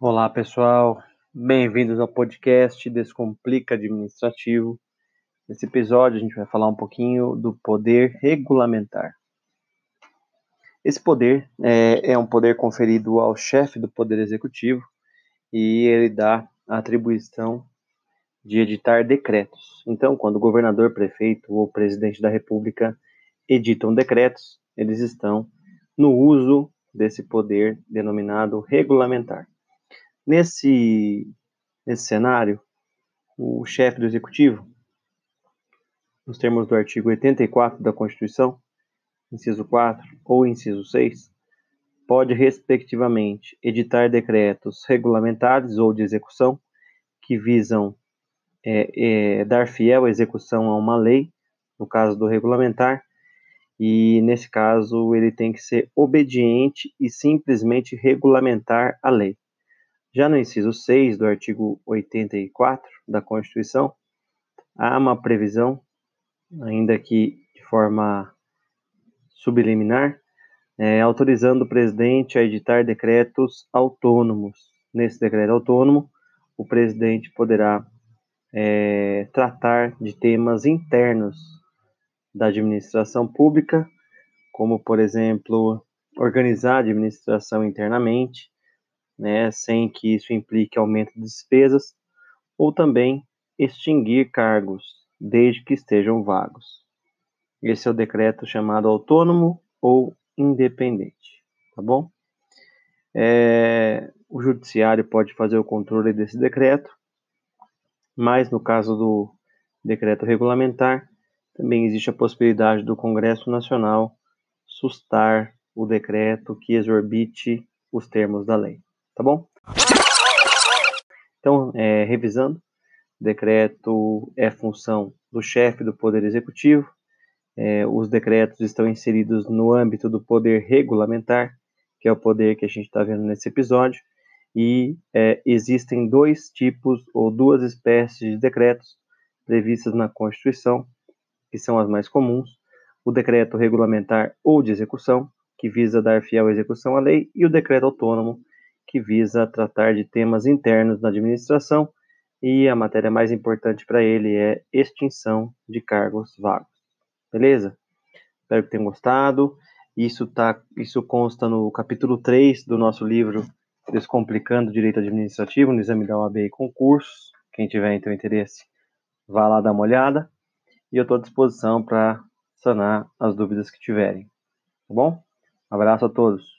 Olá, pessoal. Bem-vindos ao podcast Descomplica Administrativo. Nesse episódio, a gente vai falar um pouquinho do poder regulamentar. Esse poder é, é um poder conferido ao chefe do Poder Executivo e ele dá a atribuição de editar decretos. Então, quando o governador, prefeito ou presidente da República editam decretos, eles estão no uso desse poder denominado regulamentar. Nesse, nesse cenário, o chefe do executivo, nos termos do artigo 84 da Constituição, inciso 4 ou inciso 6, pode, respectivamente, editar decretos regulamentares ou de execução que visam é, é, dar fiel execução a uma lei, no caso do regulamentar, e nesse caso ele tem que ser obediente e simplesmente regulamentar a lei. Já no inciso 6 do artigo 84 da Constituição, há uma previsão, ainda que de forma subliminar, é, autorizando o presidente a editar decretos autônomos. Nesse decreto autônomo, o presidente poderá é, tratar de temas internos da administração pública, como, por exemplo, organizar a administração internamente, né, sem que isso implique aumento de despesas, ou também extinguir cargos, desde que estejam vagos. Esse é o decreto chamado autônomo ou independente, tá bom? É, o judiciário pode fazer o controle desse decreto, mas no caso do decreto regulamentar, também existe a possibilidade do Congresso Nacional sustar o decreto que exorbite os termos da lei, tá bom? Então, é, revisando, decreto é função do chefe do Poder Executivo, é, os decretos estão inseridos no âmbito do poder regulamentar, que é o poder que a gente está vendo nesse episódio, e é, existem dois tipos ou duas espécies de decretos previstas na Constituição, que são as mais comuns: o decreto regulamentar ou de execução, que visa dar fiel execução à lei, e o decreto autônomo, que visa tratar de temas internos da administração, e a matéria mais importante para ele é extinção de cargos vagos. Beleza? Espero que tenham gostado. Isso, tá, isso consta no capítulo 3 do nosso livro Descomplicando Direito Administrativo, no exame da OAB e concursos. Quem tiver então interesse, vá lá dar uma olhada e eu estou à disposição para sanar as dúvidas que tiverem. Tá bom? Abraço a todos.